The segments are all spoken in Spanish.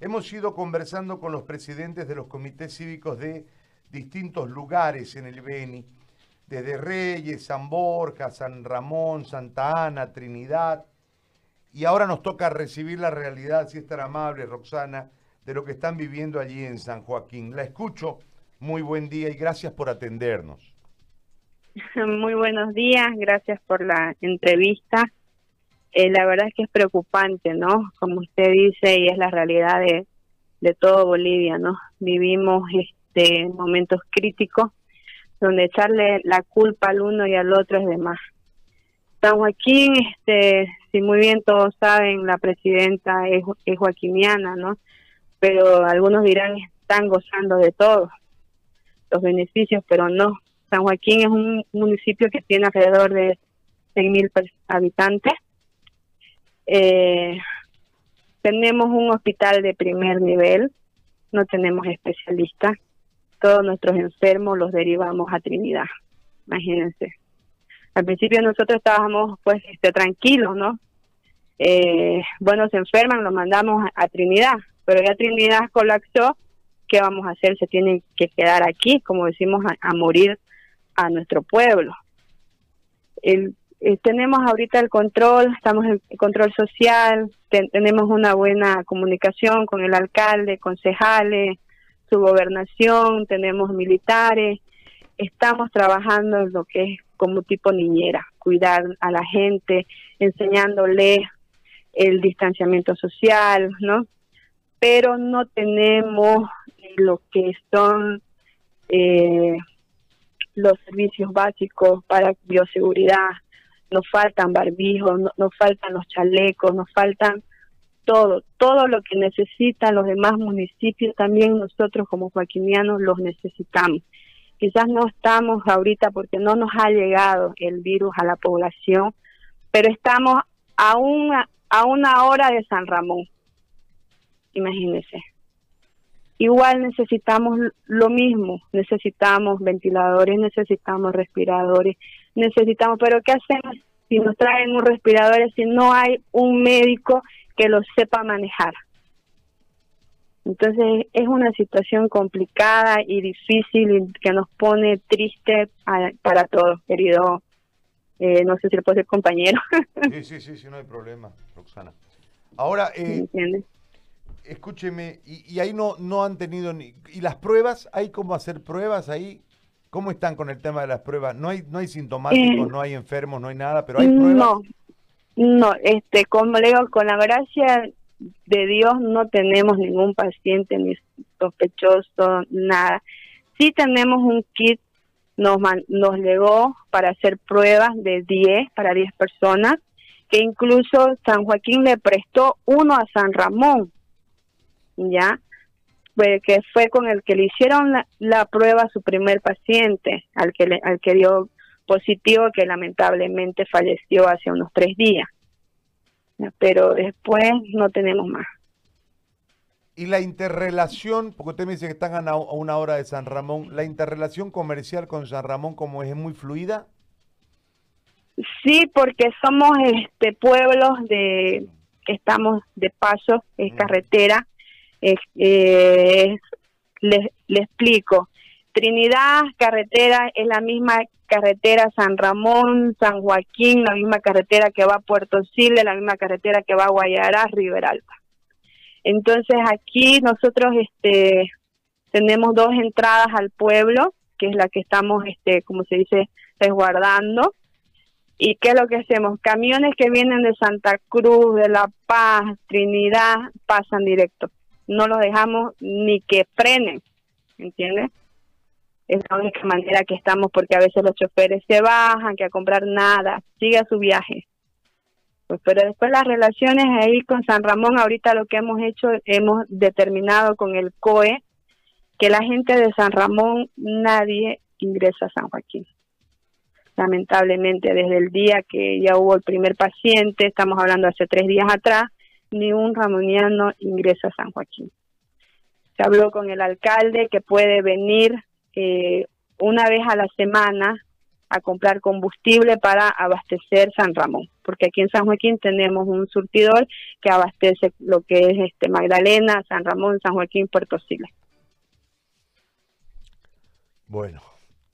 Hemos ido conversando con los presidentes de los comités cívicos de distintos lugares en el Beni, desde Reyes, San Borja, San Ramón, Santa Ana, Trinidad, y ahora nos toca recibir la realidad, si es tan amable, Roxana, de lo que están viviendo allí en San Joaquín. La escucho, muy buen día y gracias por atendernos. Muy buenos días, gracias por la entrevista. Eh, la verdad es que es preocupante, ¿no? Como usted dice, y es la realidad de, de todo Bolivia, ¿no? Vivimos este momentos críticos donde echarle la culpa al uno y al otro es de más. San Joaquín, este, si muy bien todos saben, la presidenta es, es joaquiniana, ¿no? Pero algunos dirán están gozando de todos los beneficios, pero no. San Joaquín es un municipio que tiene alrededor de 6.000 habitantes eh, tenemos un hospital de primer nivel, no tenemos especialistas. Todos nuestros enfermos los derivamos a Trinidad, imagínense. Al principio nosotros estábamos pues este, tranquilos, ¿no? Eh, bueno, se enferman, los mandamos a, Trinidad, pero ya Trinidad colapsó, ¿qué vamos a hacer? Se tienen que quedar aquí, como decimos, a, a morir a nuestro pueblo. El eh, tenemos ahorita el control, estamos en control social, tenemos una buena comunicación con el alcalde, concejales, su gobernación, tenemos militares, estamos trabajando en lo que es como tipo niñera, cuidar a la gente, enseñándole el distanciamiento social, ¿no? Pero no tenemos lo que son eh, los servicios básicos para bioseguridad, nos faltan barbijos, nos faltan los chalecos, nos faltan todo, todo lo que necesitan los demás municipios, también nosotros como joaquinianos los necesitamos. Quizás no estamos ahorita porque no nos ha llegado el virus a la población, pero estamos a una, a una hora de San Ramón. Imagínense. Igual necesitamos lo mismo, necesitamos ventiladores, necesitamos respiradores, necesitamos, pero ¿qué hacemos si nos traen un respirador si no hay un médico que lo sepa manejar? Entonces es una situación complicada y difícil que nos pone triste para todos, querido. Eh, no sé si le puedo decir compañero. Sí, sí, sí, sí, no hay problema, Roxana. Ahora, eh, escúcheme, y, ahí no, no han tenido ni... ¿Y las pruebas? ¿Hay cómo hacer pruebas ahí? ¿Cómo están con el tema de las pruebas? No hay, no hay sintomáticos, eh, no hay enfermos, no hay nada, pero hay pruebas. No, no, este, como le digo, con la gracia de Dios no tenemos ningún paciente ni sospechoso, nada. Sí tenemos un kit, nos, nos llegó para hacer pruebas de 10, para 10 personas, que incluso San Joaquín le prestó uno a San Ramón, ¿ya? Que fue con el que le hicieron la, prueba a su primer paciente, al que, le, al que dio positivo, que lamentablemente falleció hace unos tres días. Pero después no tenemos más. Y la interrelación, porque usted me dice que están a una hora de San Ramón, ¿la interrelación comercial con San Ramón como es, muy fluida? Sí, porque somos este pueblos de que estamos de paso, es mm. carretera, eh, les, explico. Trinidad, carretera, es la misma carretera San Ramón, San Joaquín, la misma carretera que va a Puerto Chile, la misma carretera que va a Guayará, Riberalta. Entonces aquí nosotros este tenemos dos entradas al pueblo, que es la que estamos, este, como se dice, resguardando. ¿Y qué es lo que hacemos? Camiones que vienen de Santa Cruz, de La Paz, Trinidad, pasan directo no los dejamos ni que frenen, ¿entiendes? Es la única manera que estamos porque a veces los choferes se bajan, que a comprar nada, sigue su viaje. Pues, pero después las relaciones ahí con San Ramón, ahorita lo que hemos hecho, hemos determinado con el COE que la gente de San Ramón, nadie ingresa a San Joaquín. Lamentablemente, desde el día que ya hubo el primer paciente, estamos hablando hace tres días atrás, ni un ramoniano ingresa a San Joaquín. Se habló con el alcalde que puede venir eh, una vez a la semana a comprar combustible para abastecer San Ramón, porque aquí en San Joaquín tenemos un surtidor que abastece lo que es este Magdalena, San Ramón, San Joaquín, Puerto Siles. Bueno,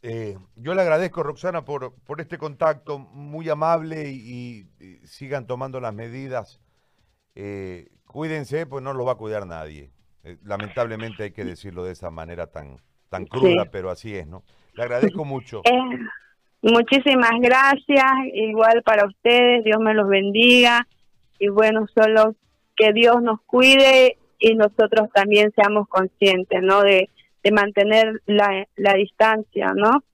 eh, yo le agradezco, Roxana, por, por este contacto muy amable y, sigan tomando las medidas. Eh, cuídense, pues no los va a cuidar nadie. Eh, lamentablemente hay que decirlo de esa manera tan, tan cruda, pero así es, ¿no? Le agradezco mucho. muchísimas gracias, igual para ustedes, Dios me los bendiga y bueno, solo que Dios nos cuide y nosotros también seamos conscientes, ¿no? De, de mantener la, la distancia, ¿no?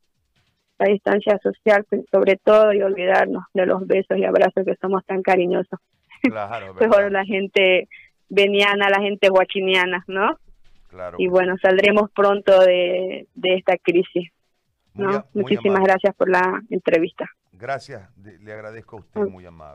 La distancia social sobre todo y olvidarnos de los besos y abrazos que somos tan cariñosos. Claro, Mejor la gente veniana, la gente guachiniana, ¿no? Claro. Y bueno, saldremos pronto de, de esta crisis. ¿no? Muchísimas gracias por la entrevista. Gracias, le agradezco a usted, muy amable.